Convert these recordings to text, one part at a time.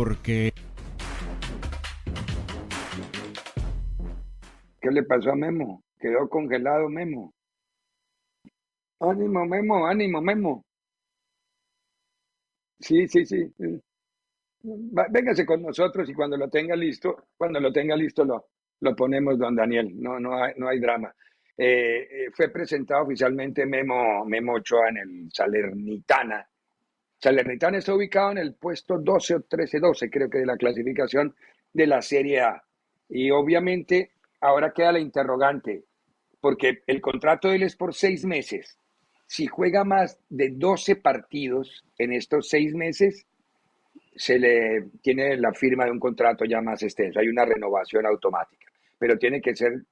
Porque... ¿Qué le pasó a Memo? Quedó congelado Memo. Ánimo, Memo, ánimo, Memo. Sí, sí, sí. véngase con nosotros y cuando lo tenga listo, cuando lo tenga listo lo, lo ponemos, don Daniel. No, no hay, no hay drama. Eh, eh, fue presentado oficialmente Memo, Memo Ochoa en el Salernitana Salernitana está ubicado en el puesto 12 o 13-12, creo que de la clasificación de la Serie A. Y obviamente ahora queda la interrogante, porque el contrato de él es por seis meses. Si juega más de 12 partidos en estos seis meses, se le tiene la firma de un contrato ya más extenso. Hay una renovación automática, pero tiene que ser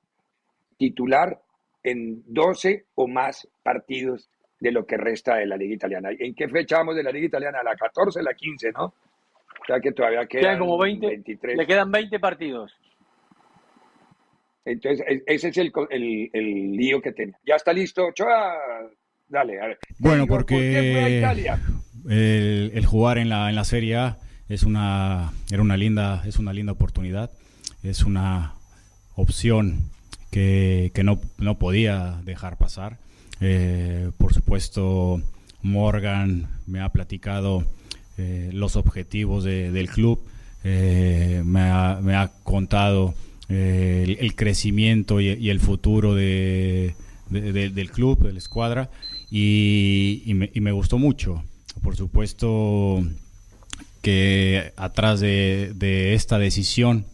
titular en 12 o más partidos de lo que resta de la Liga Italiana. ¿En qué fecha vamos de la Liga Italiana? ¿La 14, la 15, no? O sea que todavía quedan, como 20, 23. Le quedan 20 partidos. Entonces, ese es el, el, lío que tiene. ¿Ya está listo, Ochoa? Dale, a ver. Bueno, porque el, el, jugar en la, en la Serie A es una, era una linda, es una linda oportunidad, es una opción que, que no, no podía dejar pasar. Eh, por supuesto, Morgan me ha platicado eh, los objetivos del club, eh, me, ha, contado el, crecimiento y, el futuro de, del club, de la escuadra, y, me, gustó mucho. Por supuesto que atrás de, esta decisión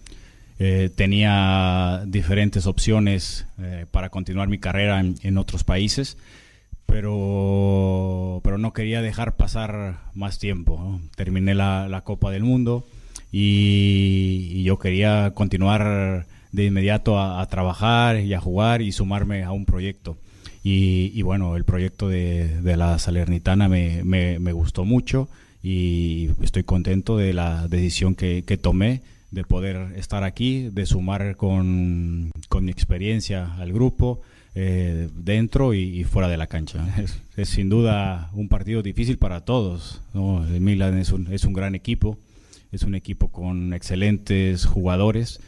tenía diferentes opciones para continuar mi carrera en, otros países, pero, pero no quería dejar pasar más tiempo. Terminé la, Copa del Mundo y, yo quería continuar de inmediato a, trabajar y a jugar y sumarme a un proyecto. Y, bueno, el proyecto de, la Salernitana me, me, gustó mucho y estoy contento de la decisión que, que tomé de poder estar aquí, de sumar con, con mi experiencia al grupo, eh, dentro y, fuera de la cancha. Es, sin duda un partido difícil para todos. El Milan es un, es un gran equipo, es un equipo con excelentes jugadores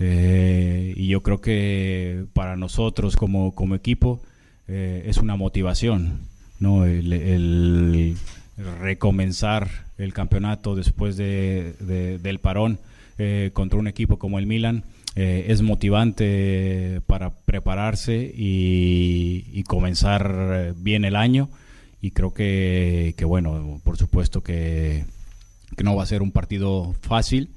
eh, y yo creo que para nosotros como, como equipo eh, es una motivación. ¿no? El, recomenzar el campeonato después de, del parón eh, contra un equipo como el Milan eh, es motivante para prepararse y, comenzar bien el año y creo que, bueno, por supuesto que, no va a ser un partido fácil,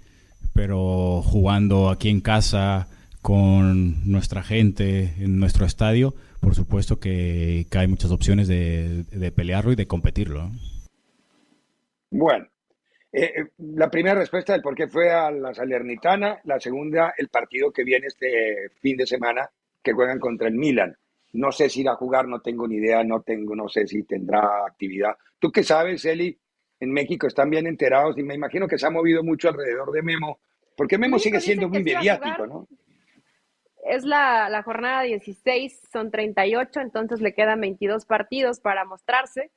pero jugando aquí en casa con nuestra gente en nuestro estadio, por supuesto que, hay muchas opciones de, de pelearlo y de competirlo. Bueno, eh, eh, la primera respuesta del por qué fue a la Salernitana, la segunda, el partido que viene este fin de semana, que juegan contra el Milan. No sé si irá a jugar, no tengo ni idea, no tengo, no sé si tendrá actividad. ¿Tú qué sabes, Eli? En México están bien enterados y me imagino que se ha movido mucho alrededor de Memo, porque Memo sigue siendo muy mediático, ¿no? Es la, la jornada 16, son 38, entonces le quedan 22 partidos para mostrarse.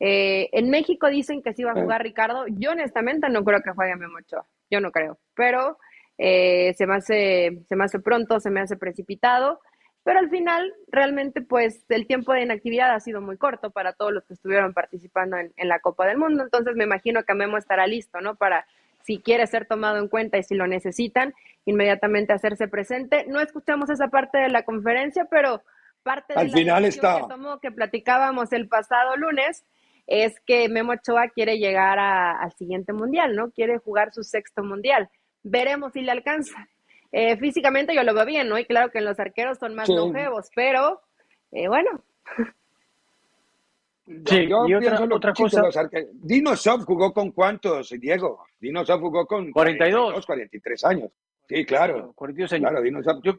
Eh, en México dicen que sí va a jugar Ricardo. Yo honestamente no creo que juegue Memo Ochoa. Yo no creo. Pero eh, se, me hace, se me hace pronto, se me hace precipitado. Pero al final, realmente, pues el tiempo de inactividad ha sido muy corto para todos los que estuvieron participando en, la Copa del Mundo. Entonces me imagino que Memo estará listo, ¿no? Para si quiere ser tomado en cuenta y si lo necesitan, inmediatamente hacerse presente. No escuchamos esa parte de la conferencia, pero parte de la final está. que tomó, que platicábamos el pasado lunes, es que Memo Ochoa quiere llegar al siguiente mundial, ¿no? Quiere jugar su sexto mundial. veremos si le alcanza. Eh, físicamente yo lo veo bien, ¿no? Y claro que los arqueros son más longevos, pero eh, bueno. Sí, yo y otra, otra cosa. Dinosov jugó con cuántos, Diego? Dinosov jugó con 42, 43 años. Sí, claro. 42 años. Claro, yo,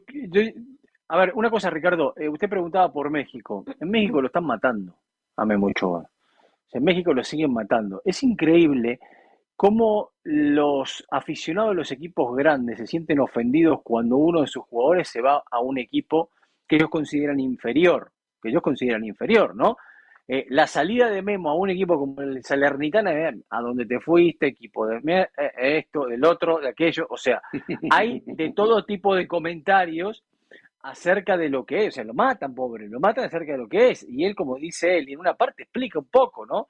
a ver, una cosa, Ricardo. Eh, usted preguntaba por México. En México lo están matando a Memo Ochoa. En México lo siguen matando. Es increíble cómo los aficionados de los equipos grandes se sienten ofendidos cuando uno de sus jugadores se va a un equipo que ellos consideran inferior, que ellos consideran inferior, ¿no? Eh, la salida de Memo a un equipo como el Salernitana, eh, a donde te fuiste, equipo de eh, esto, del otro, de aquello, o sea, hay de todo tipo de comentarios acerca de lo que es, o sea, lo matan, pobre, lo matan acerca de lo que es, y él, como dice él, en una parte explica un poco, ¿no?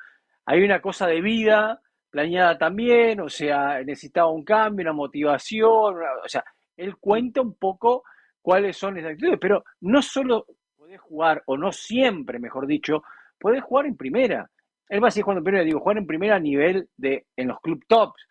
Hay una cosa de vida planeada también, o sea, necesitaba un cambio, una motivación, o sea, él cuenta un poco cuáles son esas actitudes, pero no solo podés jugar, o no siempre, mejor dicho, podés jugar en primera. Él va a seguir jugando en primera, digo, jugar en primera a nivel de, en los club tops.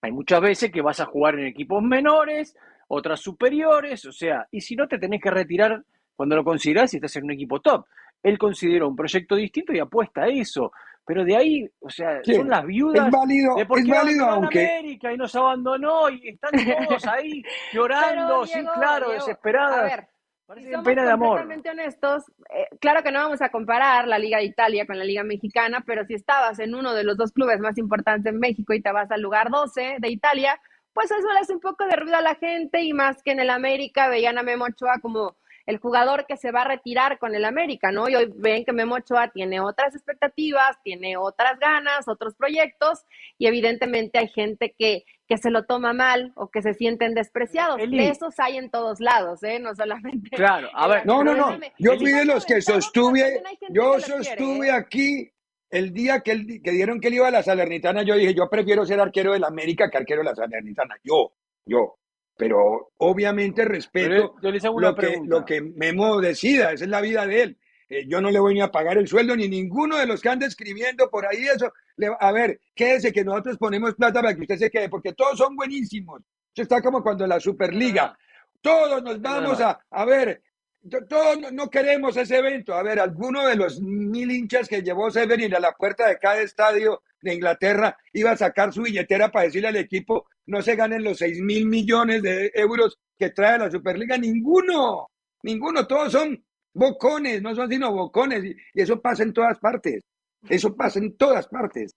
Hay muchas veces que vas a jugar en equipos menores, otras superiores, o sea, y si no te tenés que retirar cuando lo considerás y estás en un equipo top. Él consideró un proyecto distinto y apuesta a eso. Pero de ahí, o sea, son las viudas es válido, de por qué es válido, aunque... América y nos abandonó y están todos ahí llorando, sí, claro, desesperadas. A ver, Parecen pena de amor. honestos, eh, claro que no vamos a comparar la Liga de Italia con la Liga Mexicana, pero si estabas en uno de los dos clubes más importantes en México y te vas al lugar 12 de Italia, pues eso le hace un poco de ruido a la gente y más que en el América veían a Memo Ochoa como el jugador que se va a retirar con el América, ¿no? Y hoy ven que Memo Ochoa tiene otras expectativas, tiene otras ganas, otros proyectos, y evidentemente hay gente que, que se lo toma mal o que se sienten despreciados. De esos hay en todos lados, ¿eh? No solamente. Claro, a ver. No, no, no. Yo fui de los que sostuve, yo sostuve ¿eh? aquí el día que, que dieron que él iba a la Salernitana, yo dije, yo prefiero ser arquero del América que arquero de la Salernitana. Yo, yo pero obviamente respeto lo, que, lo que Memo decida, esa es la vida de él. Eh, yo no le voy ni a pagar el sueldo, ni ninguno de los que anda escribiendo por ahí eso. a ver, quédese que nosotros ponemos plata para que usted se quede, porque todos son buenísimos. Eso está como cuando la Superliga. Todos nos vamos a, a ver, todos no queremos ese evento. A ver, alguno de los mil hinchas que llevó Severin a la puerta de cada estadio de Inglaterra iba a sacar su billetera para decirle al equipo no se ganen los 6 mil millones de euros que trae la Superliga. Ninguno, ninguno, todos son bocones, no son sino bocones. Y, eso pasa en todas partes. Eso pasa en todas partes.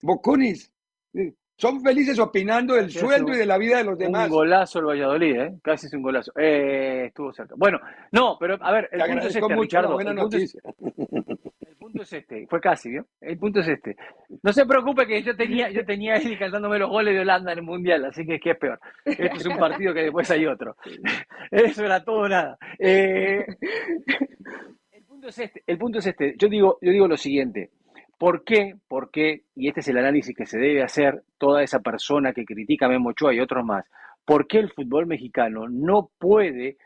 Bocones. Son felices opinando del sueldo y de la vida de los demás. Un golazo el Valladolid, ¿eh? Casi es un golazo. Eh, estuvo cerca. Bueno, no, pero a ver, el punto es este, Richardo. Buena noticia punto es este, fue casi, ¿vio? El punto es este. No se preocupe que yo tenía, yo tenía Eddie cantándome los goles de Holanda en el Mundial, así que, ¿qué es peor? Este es un partido que después hay otro. Eso era todo nada. Eh, el punto es este, el punto es este. Yo digo, yo digo lo siguiente. ¿Por qué? ¿Por qué? Y este es el análisis que se debe hacer toda esa persona que critica a Memo Ochoa y otros más. ¿Por qué el fútbol mexicano no puede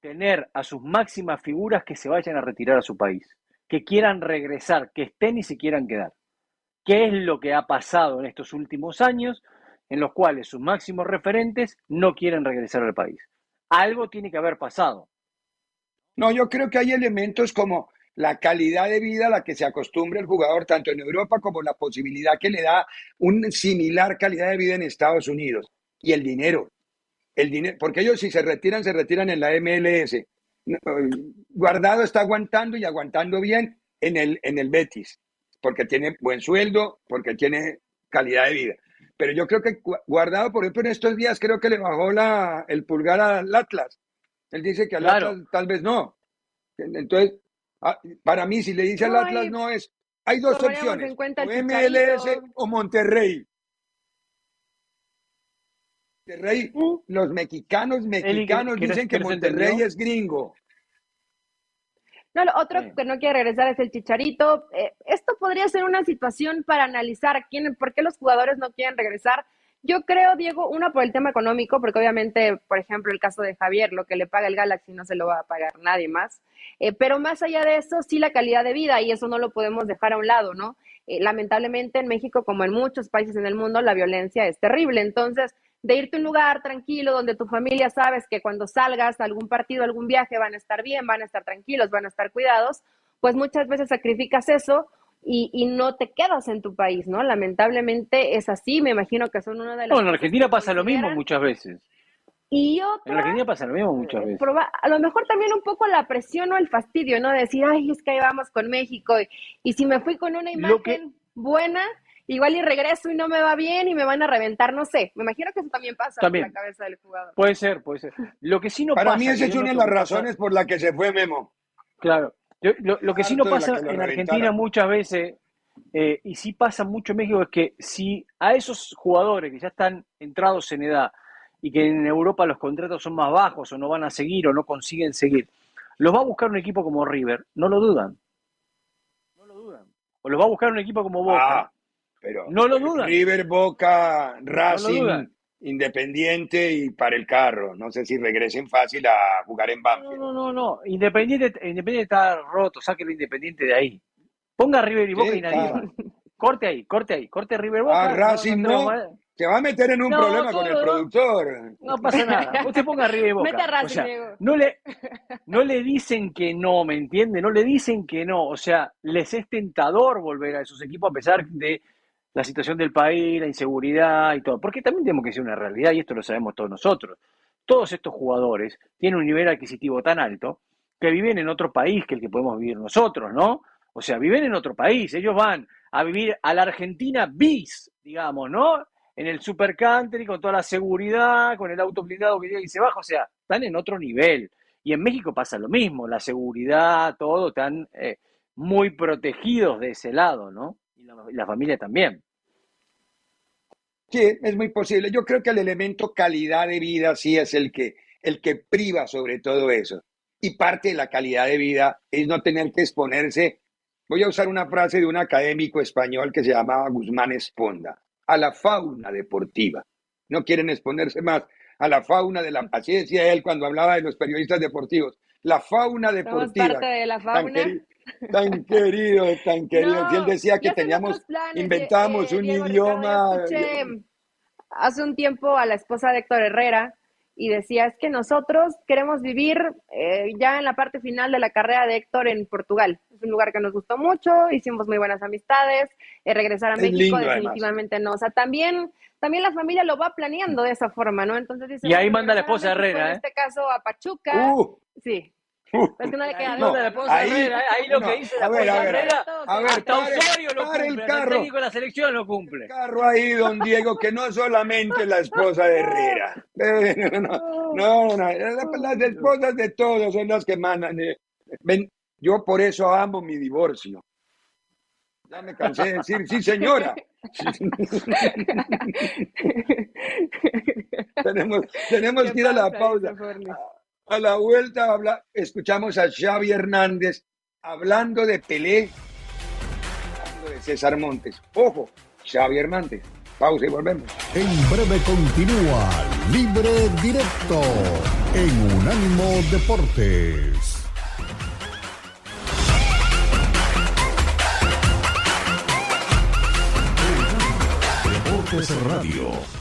tener a sus máximas figuras que se vayan a retirar a su país? que quieran regresar, que estén y se quieran quedar. ¿Qué es lo que ha pasado en estos últimos años en los cuales sus máximos referentes no quieren regresar al país? Algo tiene que haber pasado. No, yo creo que hay elementos como la calidad de vida a la que se acostumbra el jugador, tanto en Europa como la posibilidad que le da una similar calidad de vida en Estados Unidos. Y el dinero. El dinero, porque ellos si se retiran, se retiran en la MLS. Guardado está aguantando y aguantando bien en el, en el Betis, porque tiene buen sueldo, porque tiene calidad de vida. Pero yo creo que Guardado, por ejemplo, en estos días creo que le bajó la, el pulgar al Atlas. Él dice que al Atlas tal vez no. Entonces, para mí, si le dice al Atlas no es, hay dos opciones, o MLS o Monterrey. Monterrey, mm. los mexicanos mexicanos dicen que Monterrey es gringo. No, lo otro que no quiere regresar es el Chicharito. Eh, esto podría ser una situación para analizar quién, por qué los jugadores no quieren regresar. Yo creo, Diego, una por el tema económico, porque obviamente, por ejemplo, el caso de Javier, lo que le paga el Galaxy no se lo va a pagar nadie más. Eh, pero más allá de eso, sí la calidad de vida, y eso no lo podemos dejar a un lado, ¿no? Eh, lamentablemente en México, como en muchos países en el mundo, la violencia es terrible. Entonces, de irte a un lugar tranquilo donde tu familia sabes que cuando salgas a algún partido, algún viaje van a estar bien, van a estar tranquilos, van a estar cuidados, pues muchas veces sacrificas eso y, y no te quedas en tu país, ¿no? Lamentablemente es así, me imagino que son una de las... No, en Argentina pasa lo mismo muchas veces. Y otra, En Argentina pasa lo mismo muchas veces. proba- a lo mejor también un poco la presión o el fastidio, ¿no? De decir, ay, es que ahí vamos con México. Y, y si me fui con una imagen que- buena, igual y regreso y no me va bien y me van a reventar, no sé. Me imagino que eso también pasa También. por la cabeza del jugador. Puede ser, puede ser. Lo que sí no Para pasa, mí esa es una de las razones por la que se fue Memo. Claro. Yo- lo, lo que sí no pasa en Argentina muchas veces, eh, y sí pasa mucho en México, es que si a esos jugadores que ya están entrados en edad y que en Europa los contratos son más bajos o no van a seguir o no consiguen seguir, los va a buscar un equipo como River, no lo dudan. No lo dudan. O los va a buscar un equipo como Boca. Ah, pero No lo dudan. River, Boca, Racing, dudan. Independiente y para el carro. No sé si regresen fácil a jugar en No, Banfield. no, no, no. Independiente, Independiente está roto, sáquelo Independiente de ahí. Ponga River y Boca Sí, y nadie va. Corte ahí, corte ahí, corte River Boca. Ah, Racing no. más- Se va a meter en un No, problema con el ¿no? productor. No pasa nada. Usted ponga River y Boca. Mete a Racing, o sea, Diego. no le, no le dicen que no, ¿me entiende? No le dicen que no. O sea, les es tentador volver a esos equipos a pesar de la situación del país, la inseguridad y todo. Porque también tenemos que decir una realidad, y esto lo sabemos todos nosotros. Todos estos jugadores tienen un nivel adquisitivo tan alto que viven en otro país que el que podemos vivir nosotros, ¿no? O sea, viven en otro país. Ellos van a vivir a la Argentina bis, digamos, ¿no? En el super country, con toda la seguridad, con el auto blindado que llega y se baja. O sea, están en otro nivel. Y en México pasa lo mismo, la seguridad, todo, están eh, muy protegidos de ese lado, ¿no? Y la, y la familia también. Sí, es muy posible. Yo creo que el elemento calidad de vida sí es el que, el que priva sobre todo eso. Y parte de la calidad de vida es no tener que exponerse. Voy a usar una frase de un académico español que se llamaba Guzmán Esponda, a la fauna deportiva. No quieren exponerse más a la fauna de la... Así decía él cuando hablaba de los periodistas deportivos. La fauna Somos deportiva. parte de la fauna. Tan querido, tan querido. Si él decía que teníamos, planes, inventamos eh, un Diego, idioma. Ricardo, escuché hace un tiempo a la esposa de Héctor Herrera y decía, es que nosotros queremos vivir eh, ya en la parte final de la carrera de Héctor en Portugal. Es un lugar que nos gustó mucho, hicimos muy buenas amistades, eh, regresar a Es México lindo, además. definitivamente no. O sea, también, también la familia lo va planeando de esa forma, ¿no? Entonces dice, Y ahí manda la esposa Herrera, En ¿eh? este caso a Pachuca. Uh, Sí. Es que no le queda No, manda la otra. esposa de ahí- Herrera, ahí lo no, que dice la a ver, esposa a de ver, Herrera, a ver, hasta pare- Osorio lo el cumple, hasta el carro. técnico de la selección lo cumple. carro ahí, don Diego, que no solamente la esposa de Herrera. Eh, No, no, no, no, las esposas de todos son las que mandan. eh. Ven, yo por eso amo mi divorcio. Ya me cansé de decir, sí, señora. tenemos tenemos ¿Qué que ir a la pausa. A la vuelta habla, escuchamos a Xavi Hernández hablando de Pelé, hablando de César Montes. Ojo, Xavi Hernández. Pausa y volvemos. En breve continúa Libre Directo en Unánimo Deportes. Deportes Radio.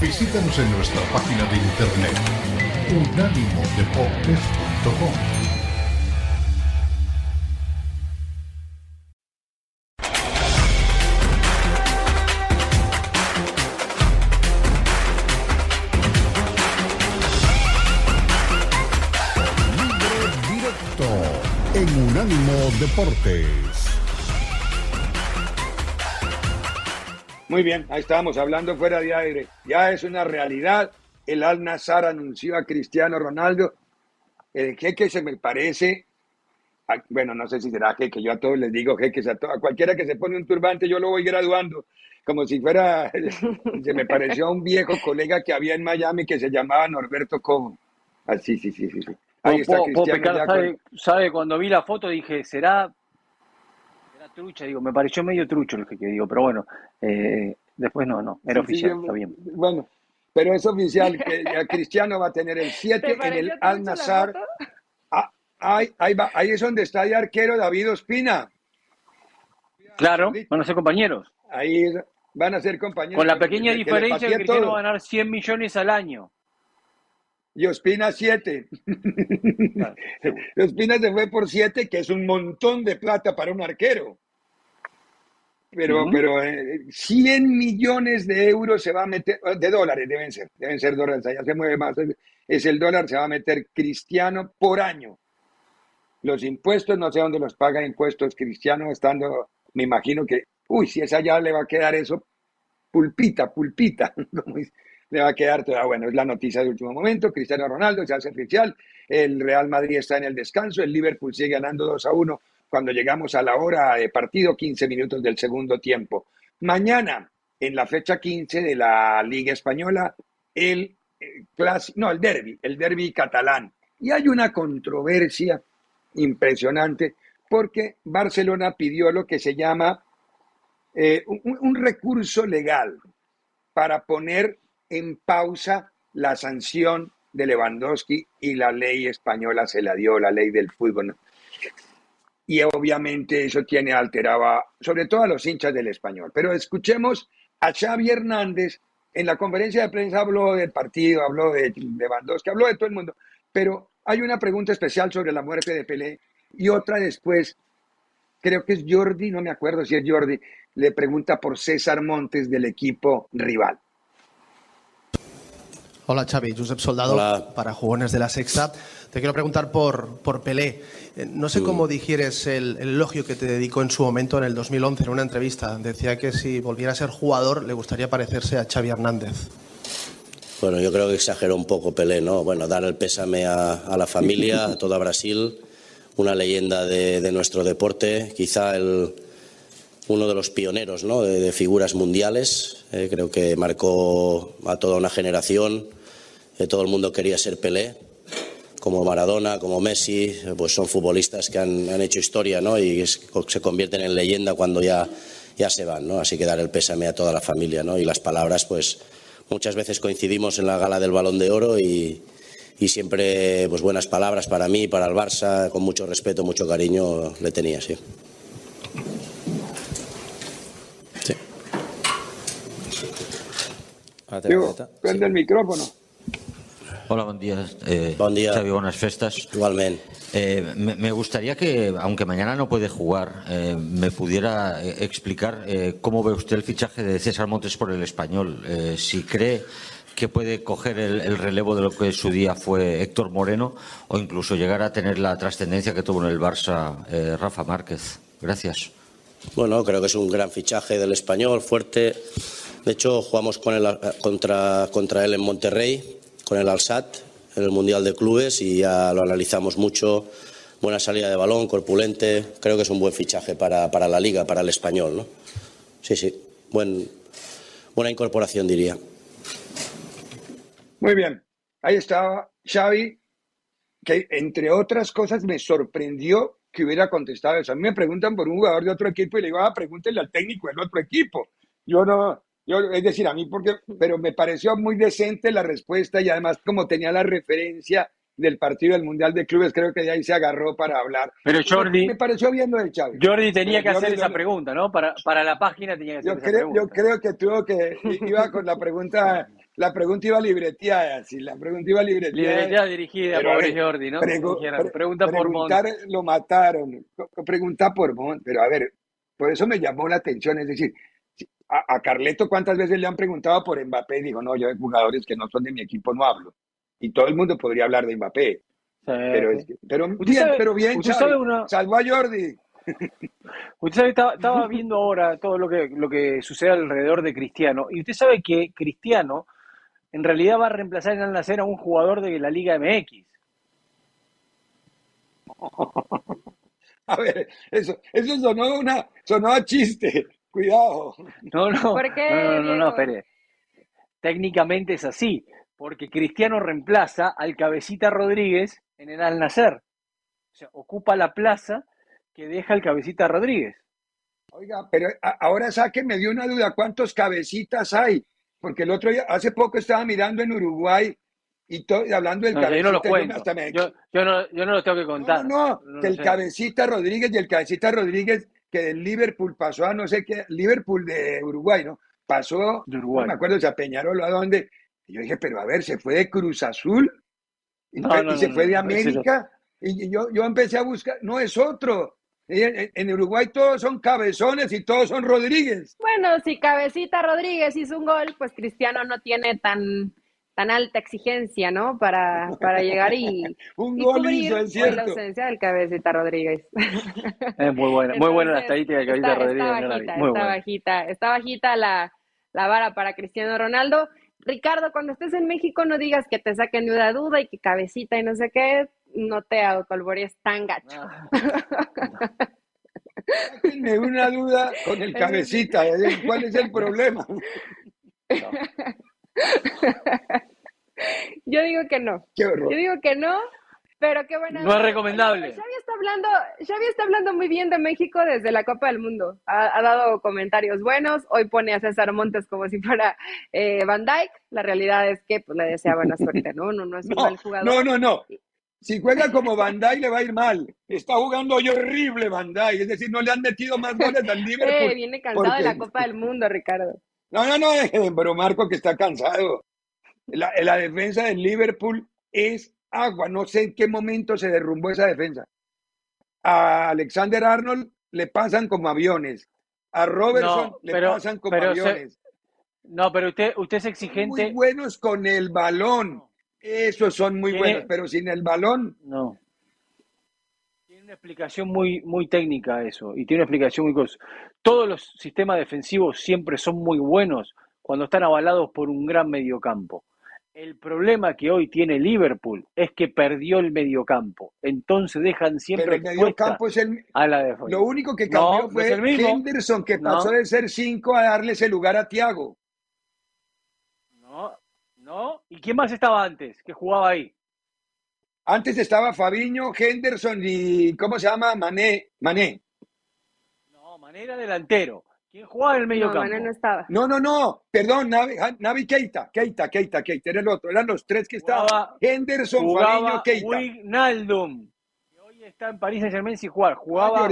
Visítanos en nuestra página de internet unánimodeportes.com. Libre Directo en Unánimo Deportes. Muy bien, ahí estábamos hablando fuera de aire. Ya es una realidad. El Al Nazar anunció a Cristiano Ronaldo. El jeque se me parece. a- bueno, no sé si será jeque. Yo a todos les digo jeques. A, to- a cualquiera que se pone un turbante, yo lo voy graduando. Como si fuera. Se me pareció a un viejo colega que había en Miami que se llamaba Norberto Cobo. Ah, sí, sí, sí, sí. sí. Ahí está puedo Cristiano pecar, ya sabe, con- sabe, cuando vi la foto dije, ¿será, será trucha? Digo, me pareció medio trucho lo que que digo, pero bueno, eh, después no, no, era Sí, oficial, está bien. Bueno, pero es oficial que ya Cristiano va a tener el 7 ¿Te en el Al Nazar. Ah, ahí, ahí, va, ahí es donde está el arquero David Ospina. Claro, van a ser compañeros. Ahí, van a ser compañeros. Con la pequeña diferencia que Cristiano va a ganar 100 millones al año. Y Ospina 7. Ospina se fue por 7, que es un montón de plata para un arquero. Pero, pero 100 eh, millones de euros se va a meter, de dólares deben ser, deben ser dólares, allá se mueve más, es el dólar, se va a meter Cristiano por año. Los impuestos, no sé dónde los paga impuestos Cristiano, estando, me imagino que, uy, si es allá le va a quedar eso, pulpita, pulpita, le va a quedar toda, bueno, es la noticia de último momento, Cristiano Ronaldo se hace oficial, el Real Madrid está en el descanso, el Liverpool sigue ganando 2 a 1 cuando llegamos a la hora de partido, 15 minutos del segundo tiempo. Mañana, en la fecha 15 de la Liga Española, el, eh, no, el derby, el derby catalán. Y hay una controversia impresionante porque Barcelona pidió lo que se llama eh, un, recurso legal para poner en pausa la sanción de Lewandowski y la ley española se la dio, la ley del fútbol y obviamente eso tiene alteraba sobre todo a los hinchas del español. Pero escuchemos a Xavi Hernández en la conferencia de prensa habló del partido, habló de Lewandowski, habló de todo el mundo, pero hay una pregunta especial sobre la muerte de Pelé y otra después, creo que es Jordi, no me acuerdo si es Jordi, le pregunta por César Montes del equipo rival. Hola Xavi, Josep Soldado para Jugones de la Sexta. Te quiero preguntar por, por Pelé. Eh, no sé cómo digieres el, elogio que te dedicó en su momento, en el 2011, en una entrevista. Decía que si volviera a ser jugador le gustaría parecerse a Xavi Hernández. Bueno, yo creo que exageró un poco Pelé, ¿no? Bueno, dar el pésame a, la familia, a toda Brasil, una leyenda de, nuestro deporte, quizá el, uno de los pioneros ¿no? de, figuras mundiales. Eh, creo que marcó a toda una generación todo el mundo quería ser Pelé, como Maradona, como Messi, pues son futbolistas que han, hecho historia ¿no? y se convierten en leyenda cuando ya, ya se van. ¿no? Así que dar el pésame a toda la familia ¿no? y las palabras, pues muchas veces coincidimos en la gala del Balón de Oro y, y siempre pues buenas palabras para mí, para el Barça, con mucho respeto, mucho cariño le tenía, sí. Sí. prende el micrófono. Hola, buen día. Eh, buen día. Xavi, buenas festas. Igualmente. Eh, me, gustaría que, aunque mañana no puede jugar, eh, me pudiera explicar cómo ve usted el fichaje de César Montes por el español. si cree que puede coger el, relevo de lo que en su día fue Héctor Moreno o incluso llegar a tener la trascendencia que tuvo en el Barça Rafa Márquez. Gracias. Bueno, creo que es un gran fichaje del español, fuerte. De hecho, jugamos con él, contra, contra él en Monterrey con el Alsat en el Mundial de Clubes y ya lo analizamos mucho. Buena salida de balón, corpulente. Creo que es un buen fichaje para, para la liga, para el español. ¿no? Sí, sí. Buen, buena incorporación, diría. Muy bien. Ahí estaba Xavi, que entre otras cosas me sorprendió que hubiera contestado eso. A mí me preguntan por un jugador de otro equipo y le digo, ah, pregúntenle al técnico del otro equipo. Yo no, es decir, a mí porque, pero me pareció muy decente la respuesta y además como tenía la referencia del partido del Mundial de Clubes, creo que de ahí se agarró para hablar. Pero Jordi... Me, pareció bien lo de Chávez. Jordi tenía que hacer esa pregunta, ¿no? Para, para la página tenía que hacer yo esa creo, pregunta. Yo creo que tuvo que... Iba con la pregunta... La pregunta iba libreteada, sí, la pregunta iba libreteada. Libreteada dirigida, pobre Jordi, ¿no? pregunta por Mont. Lo mataron, pregunta por Mont, pero a ver, por eso me llamó la atención, es decir, a, Carleto cuántas veces le han preguntado por Mbappé y dijo, no, yo de jugadores que no son de mi equipo no hablo. Y todo el mundo podría hablar de Mbappé. pero, pero bien, pero bien, salvo a Jordi. Usted sabe, estaba, viendo ahora todo lo que, lo que sucede alrededor de Cristiano. Y usted sabe que Cristiano en realidad va a reemplazar en Al Nacer a un jugador de la Liga MX. A ver, eso, eso sonó, una, sonó a chiste. Cuidado. No, no. ¿Por qué, no, no, no, espere. Técnicamente es así, porque Cristiano reemplaza al Cabecita Rodríguez en el Al Nacer. O sea, ocupa la plaza que deja el Cabecita Rodríguez. Oiga, pero ahora saque me dio una duda, ¿cuántos cabecitas hay? Porque el otro día, hace poco estaba mirando en Uruguay y, hablando del cabecita. Yo no lo cuento. Yo, no, yo no lo tengo que contar. No, no, que el cabecita Rodríguez y el cabecita Rodríguez que del Liverpool pasó a no sé qué, Liverpool de Uruguay, ¿no? pasó, no me acuerdo si a Peñarol o a dónde. Y yo dije, pero a ver, se fue de Cruz Azul y, se fue de América. Y yo, yo empecé a buscar, no es otro. En, Uruguay todos son cabezones y todos son Rodríguez. Bueno, si Cabecita Rodríguez hizo un gol, pues Cristiano no tiene tan, tan alta exigencia, ¿no? Para, para llegar y, un gol hizo, es cierto. la ausencia del Cabecita Rodríguez. Es muy buena, muy buena la estadística de Cabecita Rodríguez. Está bajita, está bajita, está bajita la, la vara para Cristiano Ronaldo. Ricardo, cuando estés en México no digas que te saquen de una duda y que cabecita y no sé qué, no te autoalborees tan gacho. Sáquenme una duda con el cabecita. ¿cuál es el problema? Yo digo que no. Yo digo que no, pero qué bueno. No es recomendable. Xavi está hablando, Xavi está hablando muy bien de México desde la Copa del Mundo. Ha, dado comentarios buenos. Hoy pone a César Montes como si fuera eh, Van Dyke. La realidad es que pues, le desea buena suerte, ¿no? No, no es un mal jugador. No, no, no. Si juega como Van Dyke le va a ir mal. Está jugando hoy horrible Van Dyke. Es decir, no le han metido más goles al Liverpool. Eh, viene cansado de la Copa del Mundo, Ricardo. No, no, no, pero Marco que está cansado. La, la defensa del Liverpool es agua. No sé en qué momento se derrumbó esa defensa. A Alexander Arnold le pasan como aviones. A Robertson le pasan como aviones. no, pero usted, usted es exigente. Muy buenos con el balón. Esos son muy buenos, pero sin el balón. No. Tiene una explicación muy, muy técnica eso. Y tiene una explicación muy cosa. Todos los sistemas defensivos siempre son muy buenos cuando están avalados por un gran mediocampo. El problema que hoy tiene Liverpool es que perdió el mediocampo. Entonces dejan siempre el mediocampo es el, a la Lo único que cambió fue Henderson, que pasó de ser 5 a darle ese lugar a Thiago. No, no. ¿Y quién más estaba antes que jugaba ahí? Antes estaba Fabiño, Henderson y ¿cómo se llama? Mané. Mané. No, Mané era delantero. ¿Quién jugaba en el medio campo? No, estaba. No, no, no, perdón, Navi, Navi Keita, Keita, Keita, Keita, era el otro, eran los tres que estaban. Henderson, Fabiño, Keita. Wijnaldum, que hoy está en París Saint Germain sin jugar. Jugaba ah,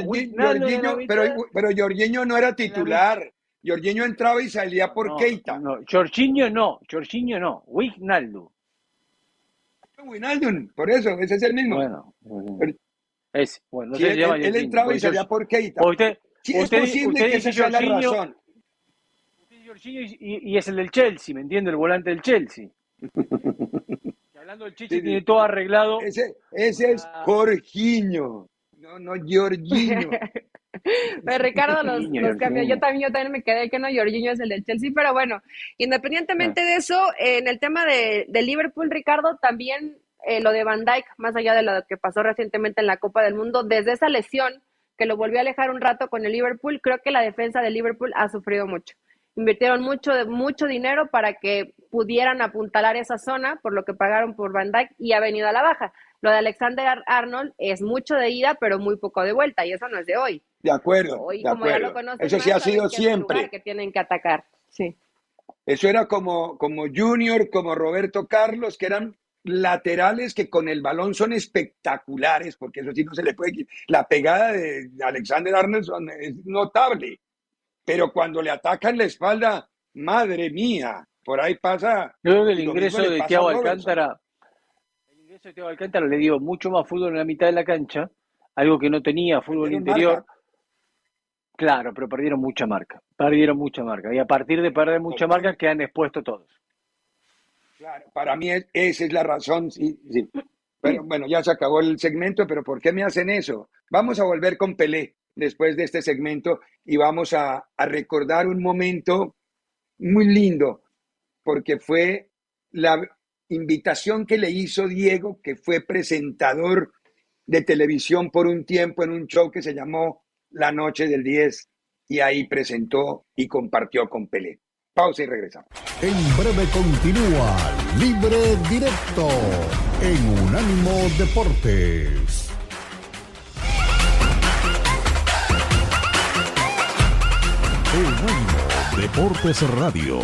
pero, pero Jorginho no era titular. Jorginho entraba y salía por Keita. No, Jorginho no, Jorginho no, Wijnaldum. Wijnaldum, por eso, ese es el mismo. Bueno, es, bueno, no él, él, entraba y salía por Keita. Usted, es posible que esa sea la razón. y, es el del Chelsea, ¿me entiende? El volante del Chelsea. hablando del Chelsea, tiene todo arreglado. Ese, ese es ah. Jorginho, no, no Jorginho. Pero Ricardo los, los cambió. Yo también, yo también me quedé que no, Jorginho es el del Chelsea, pero bueno, independientemente ah. de eso, en el tema de, de Liverpool, Ricardo, también eh, lo de Van Dijk, más allá de lo que pasó recientemente en la Copa del Mundo, desde esa lesión que lo volvió a alejar un rato con el Liverpool, creo que la defensa de Liverpool ha sufrido mucho. Invirtieron mucho, mucho dinero para que pudieran apuntalar esa zona, por lo que pagaron por Van Dijk y ha venido a la baja. Lo de Alexander Arnold es mucho de ida, pero muy poco de vuelta, y eso no es de hoy. De acuerdo. Hoy, como ya lo eso sí ha sido siempre. Que tienen que atacar. Sí. Eso era como, como Junior, como Roberto Carlos, que eran laterales que con el balón son espectaculares, porque eso sí no se le puede La pegada de Alexander Arnold es notable, pero cuando le atacan la espalda, madre mía, por ahí pasa. Yo creo que el ingreso de Thiago Alcántara, el ingreso de Thiago Alcántara le dio mucho más fútbol en la mitad de la cancha, algo que no tenía fútbol interior. Claro, pero perdieron mucha marca, perdieron mucha marca. Y a partir de perder mucha marca quedan expuestos todos. Claro, para mí esa es la razón, sí, sí. Pero bueno, ya se acabó el segmento, pero ¿por qué me hacen eso? Vamos a volver con Pelé después de este segmento y vamos a, a recordar un momento muy lindo, porque fue la invitación que le hizo Diego, que fue presentador de televisión por un tiempo en un show que se llamó La Noche del 10, y ahí presentó y compartió con Pelé. Pausa y regresamos. En breve continúa Libre Directo en Unánimo Deportes. Unánimo Deportes Radio.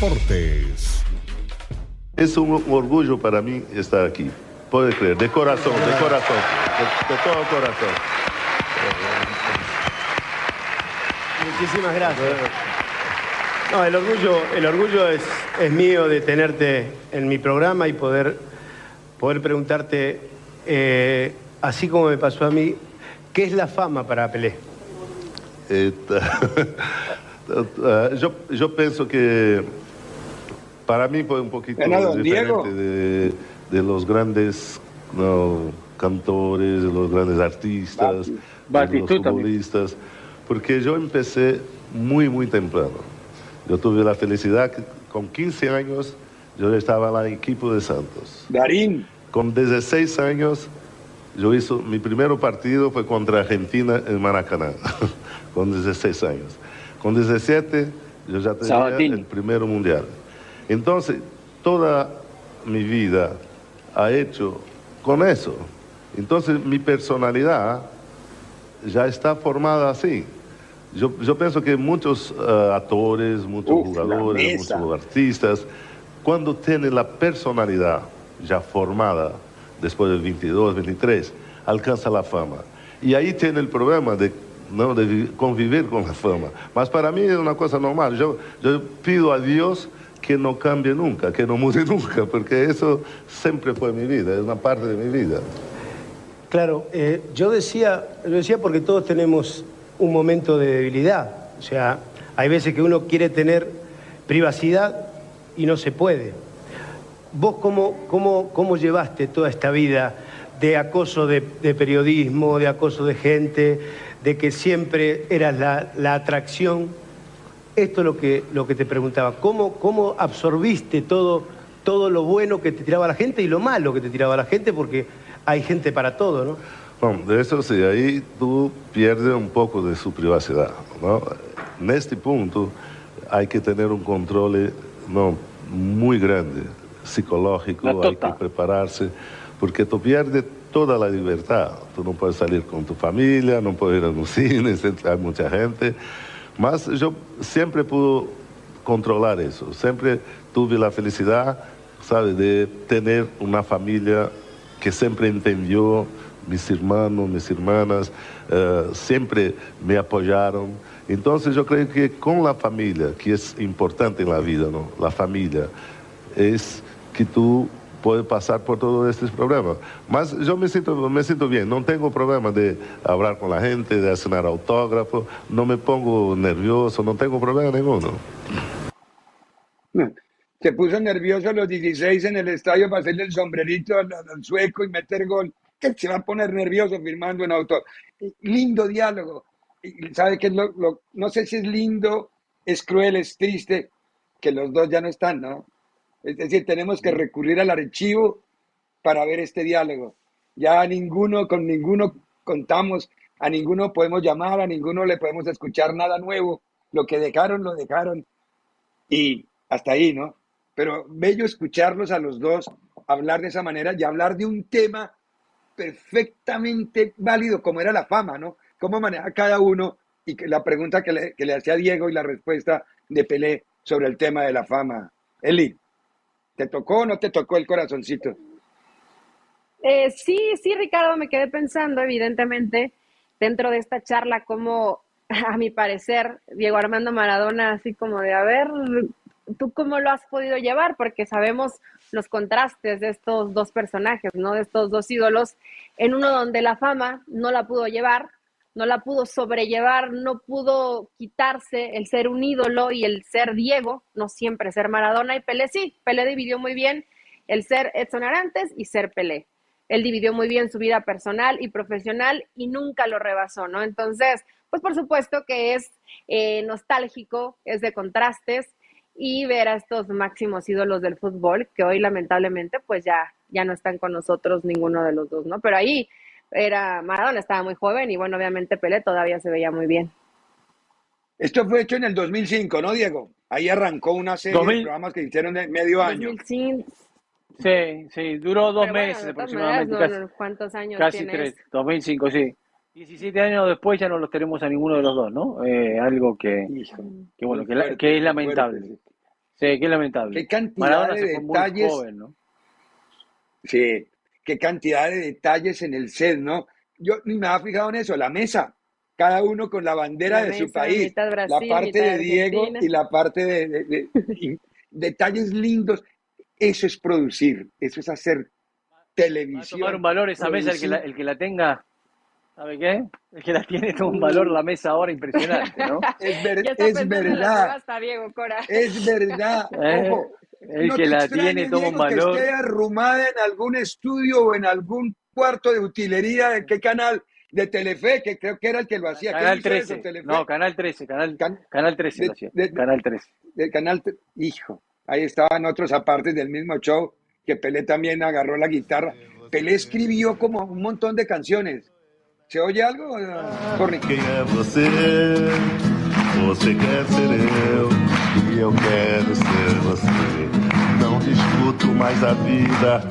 Deportes. Es un orgullo para mí estar aquí. Puede creer, de corazón, de corazón, de, de todo corazón. Muchísimas gracias. No, el orgullo, el orgullo es, es mío de tenerte en mi programa y poder, poder preguntarte, eh, así como me pasó a mí, ¿qué es la fama para Pelé? Eh, yo, yo pienso que para mí fue un poquito diferente de, de los grandes no, cantores, de los grandes artistas, de los futbolistas, porque yo empecé muy, muy temprano. Yo tuve la felicidad que con 15 años yo estaba en el equipo de Santos. Darín, Con 16 años, yo hizo mi primer partido fue contra Argentina en Maracaná, con 16 años. Con 17, yo ya tenía Sabatini. el primer mundial. Entonces, toda mi vida ha hecho con eso. Entonces, mi personalidad ya está formada así. Yo, yo pienso que muchos eh, actores, muchos Uf, jugadores, muchos artistas, cuando tienen la personalidad ya formada, después del 22, 23, alcanza la fama. Y ahí tiene el problema de, ¿no? de vi- convivir con la fama. Mas para mí es una cosa normal. Yo, yo pido a Dios que no cambie nunca, que no mude nunca, porque eso siempre fue mi vida, es una parte de mi vida. Claro, eh, yo decía, yo decía porque todos tenemos un momento de debilidad. O sea, hay veces que uno quiere tener privacidad y no se puede. ¿Vos cómo, cómo, cómo llevaste toda esta vida de acoso de, de periodismo, de acoso de gente, de que siempre eras la, la atracción? Esto es lo que, lo que te preguntaba. ¿Cómo, cómo absorbiste todo, todo lo bueno que te tiraba la gente y lo malo que te tiraba la gente? Porque hay gente para todo, ¿no? Bueno, de eso sí, ahí tú pierdes un poco de su privacidad. ¿no? En este punto hay que tener un control eh, no, muy grande, psicológico, hay que prepararse, porque tú pierdes toda la libertad. Tú no puedes salir con tu familia, no puedes ir a un cine, hay mucha gente. Mas yo siempre pude controlar eso, siempre tuve la felicidad, ¿sabes?, de tener una familia que siempre entendió, mis hermanos, mis hermanas, eh, siempre me apoyaron. Entonces yo creo que con la familia, que es importante en la vida, ¿no? La familia, es que tú puedes pasar por todos estos problemas. Mas yo me siento, me siento bien, no tengo problema de hablar con la gente, de asignar autógrafo, no me pongo nervioso, no tengo problema ninguno. se puso nervioso los 16 en el estadio para hacerle el sombrerito al, sueco y meter gol. Que se va a poner nervioso firmando un auto. Y Lindo diálogo. ¿Sabe qué No sé si es lindo, es cruel, es triste, que los dos ya no están, ¿no? Es decir, tenemos que recurrir al archivo para ver este diálogo. Ya ninguno, con ninguno contamos, a ninguno podemos llamar, a ninguno le podemos escuchar nada nuevo. Lo que dejaron, lo dejaron. Y hasta ahí, ¿no? Pero bello escucharlos a los dos hablar de esa manera y hablar de un tema perfectamente válido como era la fama, ¿no? Cómo maneja cada uno y que la pregunta que le, que le hacía Diego y la respuesta de Pelé sobre el tema de la fama. Eli, ¿te tocó o no te tocó el corazoncito? Eh, sí, sí, Ricardo, me quedé pensando, evidentemente, dentro de esta charla, como a mi parecer, Diego Armando Maradona, así como de, a ver, ¿tú cómo lo has podido llevar? Porque sabemos los contrastes de estos dos personajes, ¿no? De estos dos ídolos, en uno donde la fama no la pudo llevar, no la pudo sobrellevar, no pudo quitarse el ser un ídolo y el ser Diego, no siempre ser Maradona y Pelé sí, Pelé dividió muy bien el ser Edson Arantes y ser Pelé. Él dividió muy bien su vida personal y profesional y nunca lo rebasó, ¿no? Entonces, pues por supuesto que es eh, nostálgico, es de contrastes y ver a estos máximos ídolos del fútbol que hoy lamentablemente pues ya, ya no están con nosotros ninguno de los dos, ¿no? Pero ahí era Maradona estaba muy joven y bueno, obviamente Pelé todavía se veía muy bien. Esto fue hecho en el 2005, ¿no, Diego? Ahí arrancó una serie 2000. de programas que hicieron de medio año. 2005, Sí, sí, duró dos pero meses aproximadamente, maneras, casi, no, no, ¿cuántos años casi tienes? tres, 2005, sí. 17 años después ya no los tenemos a ninguno de los dos, ¿no? Eh, algo que, que bueno, que, que, es lamentable. sí. que es lamentable. Qué cantidad de detalles. ¿no? Sí, qué cantidad de detalles en el set, ¿no? Yo ni me había fijado en eso, la mesa, cada uno con la bandera de su país, la parte de Diego y la parte de, detalles lindos. Eso es producir, eso es hacer televisión. Va a tomar un valor esa mesa, el que, la, el que la tenga ¿Sabe qué? Es que la tiene todo un valor la mesa ahora impresionante, ¿no? es, es verdad. Diego, Cora. Es verdad. Eh, el que la tiene todo un valor. Que esté arrumada en algún estudio o en algún cuarto de utilería de qué canal de Telefe, que creo que era el que lo hacía. Canal 13. no, Canal 13, Canal, canal 13 lo hacía. canal 13. Del canal, hijo, ahí estaban otros apartes del mismo show, que Pelé también agarró la guitarra. Pelé escribió como un montón de canciones. ¿Se oye algo, você? Você quer ser eu e eu quero ser você. Não discuto mais a vida,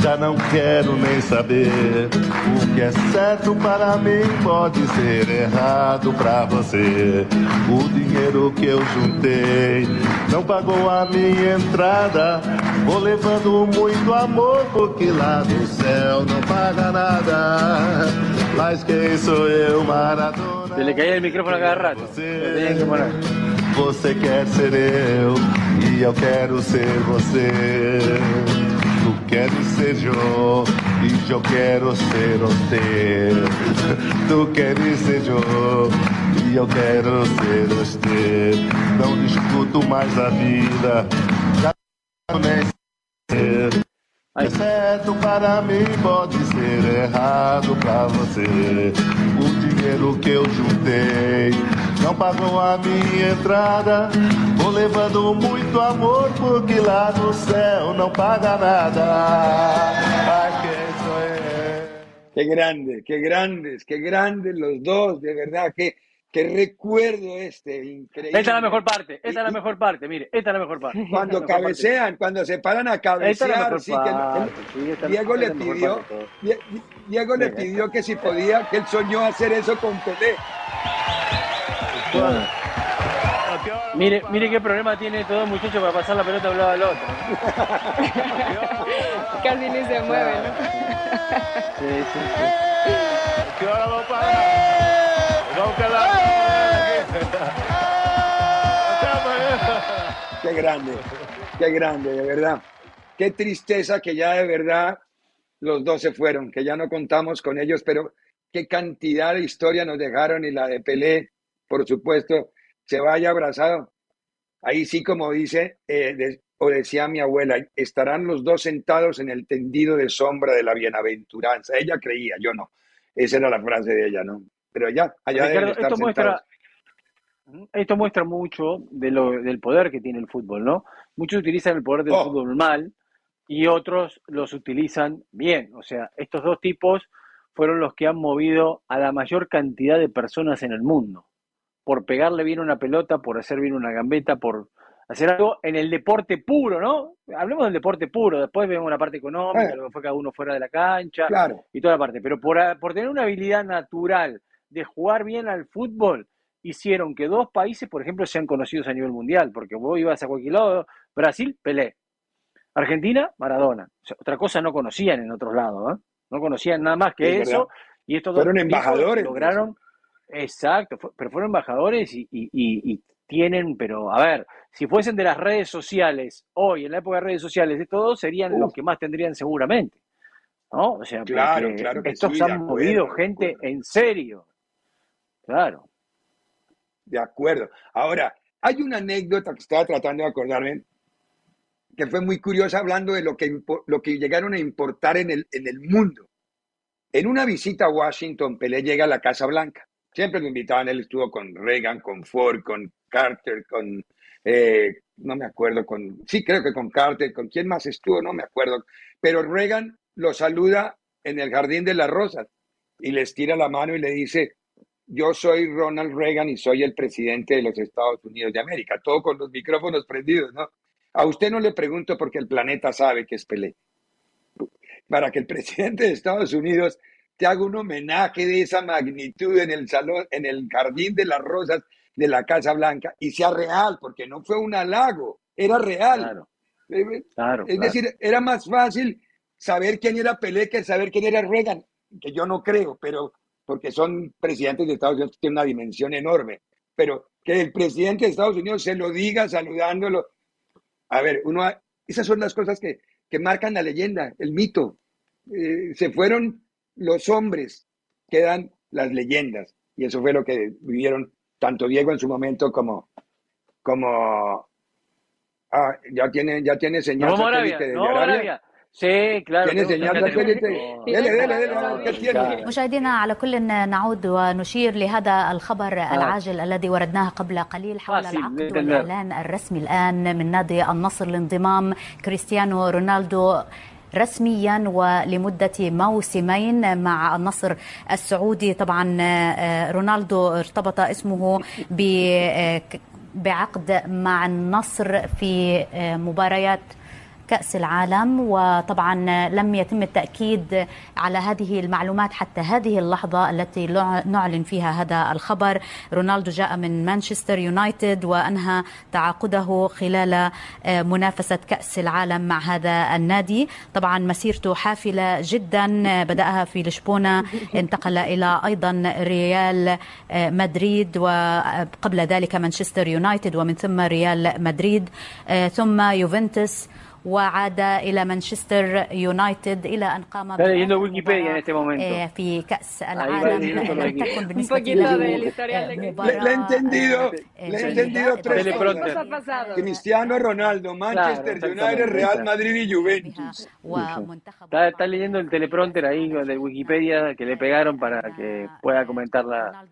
já não quero nem saber. O que é certo para mim pode ser errado para você. O dinheiro que eu juntei não pagou a minha entrada. Vou levando muito amor, porque lá no céu não paga nada. Mas quem sou eu, Maradona? Se le caía el micrófono a cada rato. Você, você quer ser eu e eu quero ser você. Tu queres ser eu e eu quero ser você. Tu queres ser eu e eu quero ser você. Não discuto mais a vida. Já nem. É certo para mim pode ser errado para você. Dinheiro que eu juntei não pagou a minha entrada. Vou levando muito amor porque lá no céu não paga nada. Ai, quem sou eu? Qué grande, qué grandes, qué grandes los dos, de verdad que Qué recuerdo este, increíble. Esta es la mejor parte, esta es la mejor parte, mire, esta es la mejor parte. Cuando cabecean, cuando se paran a cabecear, sí, que Diego le pidió, Diego le pidió que si podía, que él soñó hacer eso con Pelé. Mire, mire qué problema tiene todo muchacho para pasar la pelota de un lado al otro. Casi ni se mueve, ¿no? Sí, sí, sí. ¿Qué grande, qué grande, de verdad. Qué tristeza que ya de verdad los dos se fueron, que ya no contamos con ellos, pero qué cantidad de historia nos dejaron y la de Pelé, por supuesto, se vaya abrazado. Ahí sí, como dice, eh, o decía mi abuela, estarán los dos sentados en el tendido de sombra de la bienaventuranza. Ella creía, yo no. Esa era la frase de ella, ¿no? Pero allá, allá esto muestra, esto muestra mucho de lo, del poder que tiene el fútbol, ¿no? Muchos utilizan el poder del oh. fútbol mal y otros los utilizan bien. O sea, estos dos tipos fueron los que han movido a la mayor cantidad de personas en el mundo. Por pegarle bien una pelota, por hacer bien una gambeta, por hacer algo en el deporte puro, ¿no? Hablemos del deporte puro, después vemos la parte económica, eh. lo que fue cada uno fuera de la cancha y toda la parte. Pero por, por tener una habilidad natural de jugar bien al fútbol, hicieron que dos países, por ejemplo, sean conocidos a nivel mundial, porque vos ibas a cualquier lado, Brasil, Pelé, Argentina, Maradona. otra cosa no conocían en otros lados, ¿eh? no conocían nada más que eso. Y estos fueron embajadores. Lograron, exacto, pero fueron embajadores y, y, tienen, pero a ver, si fuesen de las redes sociales, hoy, en la época de redes sociales, de todos serían los que más tendrían seguramente. ¿No? O sea, claro, claro estos han movido gente en serio. Claro. De acuerdo. Ahora, hay una anécdota que estaba tratando de acordarme que fue muy curiosa hablando de lo que, lo que llegaron a importar en el, en el mundo. En una visita a Washington, Pelé llega a la Casa Blanca. Siempre lo invitaban, él estuvo con Reagan, con Ford, con Carter, con, eh, no me acuerdo, con, sí, creo que con Carter, con quién más estuvo, no me acuerdo. Pero Reagan lo saluda en el Jardín de las Rosas y les tira la mano y le dice, yo soy Ronald Reagan y soy el presidente de los Estados Unidos de América, todo con los micrófonos prendidos, ¿no? A usted no le pregunto porque el planeta sabe que es Pelé. Para que el presidente de Estados Unidos te haga un homenaje de esa magnitud en el salón, en el jardín de las rosas de la Casa Blanca y sea real, porque no fue un halago, era real. Eh, es decir, era más fácil saber quién era Pelé que saber quién era Reagan, que yo no creo, pero porque son presidentes de Estados Unidos, tiene una dimensión enorme. Pero que el presidente de Estados Unidos se lo diga saludándolo. A ver, uno, esas son las cosas que, que marcan la leyenda, el mito. Eh, se fueron los hombres, quedan las leyendas. Y eso fue lo que vivieron tanto Diego en su momento como, como ah, ya tiene, ya tiene señal no, satélite de no, Arabia. Sí, claro. مشاهدينا على كل نعود ونشير لهذا الخبر العاجل الذي وردناه قبل قليل حول العقد والإعلان الرسمي الآن من نادي النصر لانضمام كريستيانو رونالدو رسميا ولمدة موسمين مع النصر السعودي. طبعا رونالدو ارتبط اسمه بعقد مع النصر في مباريات كأس العالم وطبعا لم يتم التأكيد على هذه المعلومات حتى هذه اللحظة التي نعلن فيها هذا الخبر. رونالدو جاء من مانشستر يونايتد وأنهى تعاقده خلال منافسة كأس العالم مع هذا النادي. طبعا مسيرته حافلة جدا بدأها في لشبونة انتقل إلى أيضا ريال مدريد وقبل ذلك مانشستر يونايتد ومن ثم ريال مدريد ثم يوفنتوس. وعاد إلى مانشستر يونايتد إلى أن قام في كأس العالم لم تكن بالنسبة له Le he entendido, le he entendido tres cosas. Cristiano Ronaldo, Manchester United, Real Madrid y Juventus. Está, está leyendo el teleprompter ahí de Wikipedia que le pegaron para que pueda comentar la...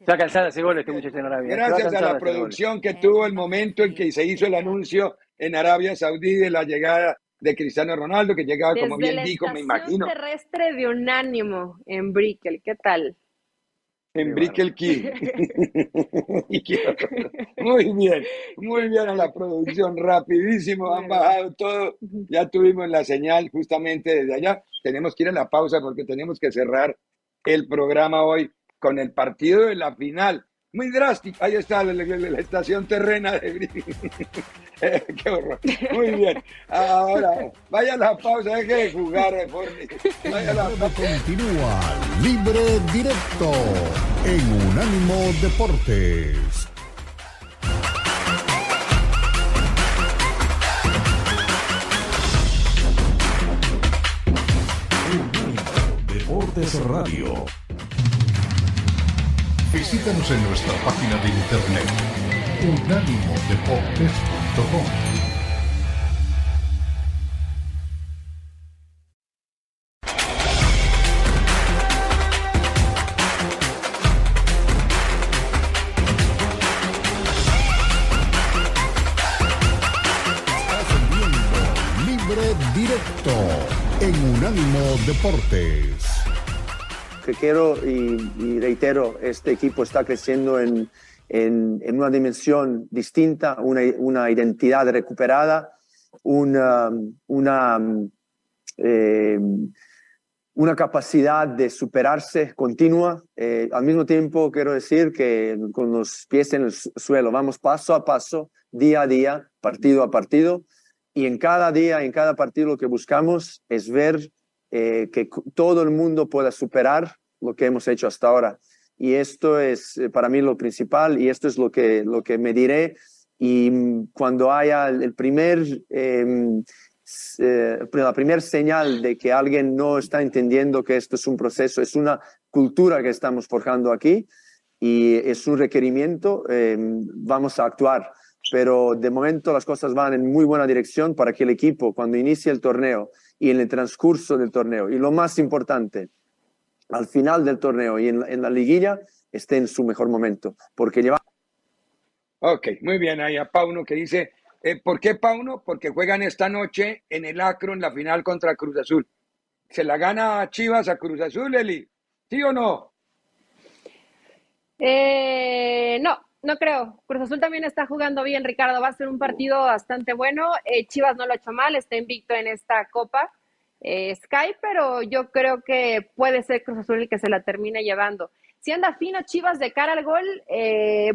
Está cansada ese gol este muchacho en Arabia. Gracias a la producción que tuvo el momento en que se hizo el anuncio en Arabia Saudí de la llegada de Cristiano Ronaldo, que llegaba, como bien dijo, me imagino. terrestre de Unánimo en Brickell, ¿qué tal? En Brickell Key. muy bien, muy bien a la producción, rapidísimo, han bajado todo, ya tuvimos la señal justamente desde allá. Tenemos que ir a la pausa porque tenemos que cerrar el programa hoy con el partido de la final muy drástico. Ahí está la, la, la estación terrena de Qué horror. Muy bien. Ahora, vaya a la pausa, deje de jugar, Forni. Vaya a la pausa. Continúa Libre Directo en Unánimo Deportes. Deportes Radio. Visítanos en nuestra página de internet unánimodeportes.com. Libre Directo en Unánimo Deportes que quiero y, reitero, este equipo está creciendo en, en, una dimensión distinta, una, una identidad recuperada, una, una, eh, una capacidad de superarse continua. Eh, al mismo tiempo, quiero decir que con los pies en el suelo, vamos paso a paso, día a día, partido a partido, y en cada día, en cada partido lo que buscamos es ver eh, que todo el mundo pueda superar lo que hemos hecho hasta ahora. Y esto es eh, para mí lo principal y esto es lo que, lo que me diré. Y mm, cuando haya el primer, em, eh, la primera señal de que alguien no está entendiendo que esto es un proceso, es una cultura que estamos forjando aquí y es un requerimiento, em, vamos a actuar pero de momento las cosas van en muy buena dirección para que el equipo, cuando inicie el torneo, y en el transcurso del torneo. Y lo más importante, al final del torneo y en, la liguilla esté en su mejor momento, porque lleva... Ok, muy bien, ahí a Pauno que dice, eh, ¿por qué Pauno? Porque juegan esta noche en el Acro en la final contra Cruz Azul. ¿Se la gana Chivas a Cruz Azul, Eli? ¿Sí o no? Eh, no, no creo. Cruz Azul también está jugando bien, Ricardo. Va a ser un partido bastante bueno. Eh, Chivas no lo ha hecho mal, está invicto en esta copa. eh, Sky, pero yo creo que puede ser Cruz Azul el que se la termine llevando. Si anda fino Chivas de cara al gol, eh,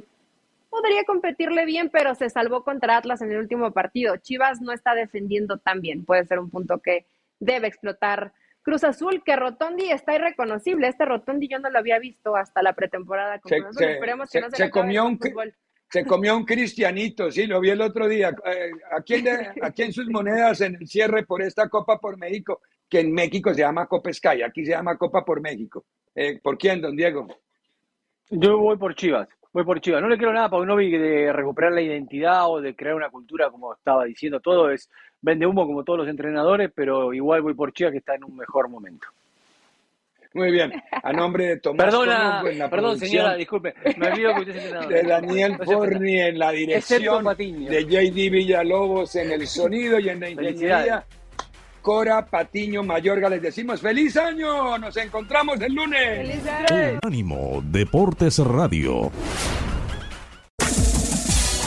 podría competirle bien, pero se salvó contra Atlas en el último partido. Chivas no está defendiendo tan bien, puede ser un punto que debe explotar. Cruz Azul, que Rotondi está irreconocible. Este Rotondi yo no lo había visto hasta la pretemporada. Con Se- Cruz Azul. se- Esperemos se- que no se, se le acabe comió el un- fútbol. Se comió un cristianito, sí, lo vi el otro día. Eh, aquí, en, aquí en sus monedas, en el cierre por esta Copa por México, que en México se llama Copa Sky, aquí se llama Copa por México. Eh, ¿Por quién, don Diego? Yo voy por Chivas, voy por Chivas. No le quiero nada a Paunovic de recuperar la identidad o de crear una cultura, como estaba diciendo. Todo es vende humo como todos los entrenadores, pero igual voy por Chivas que está en un mejor momento. Muy bien. A nombre de Tomás Perdona, Conoco en la perdón señora, disculpe, me olvido que usted es entrenador. de Daniel Forni en la Excepto dirección, Patiño. de JD Villalobos en el sonido y en la ingeniería. Cora Patiño Mayorga, les decimos feliz año, nos encontramos el lunes. Unánimo Deportes Radio.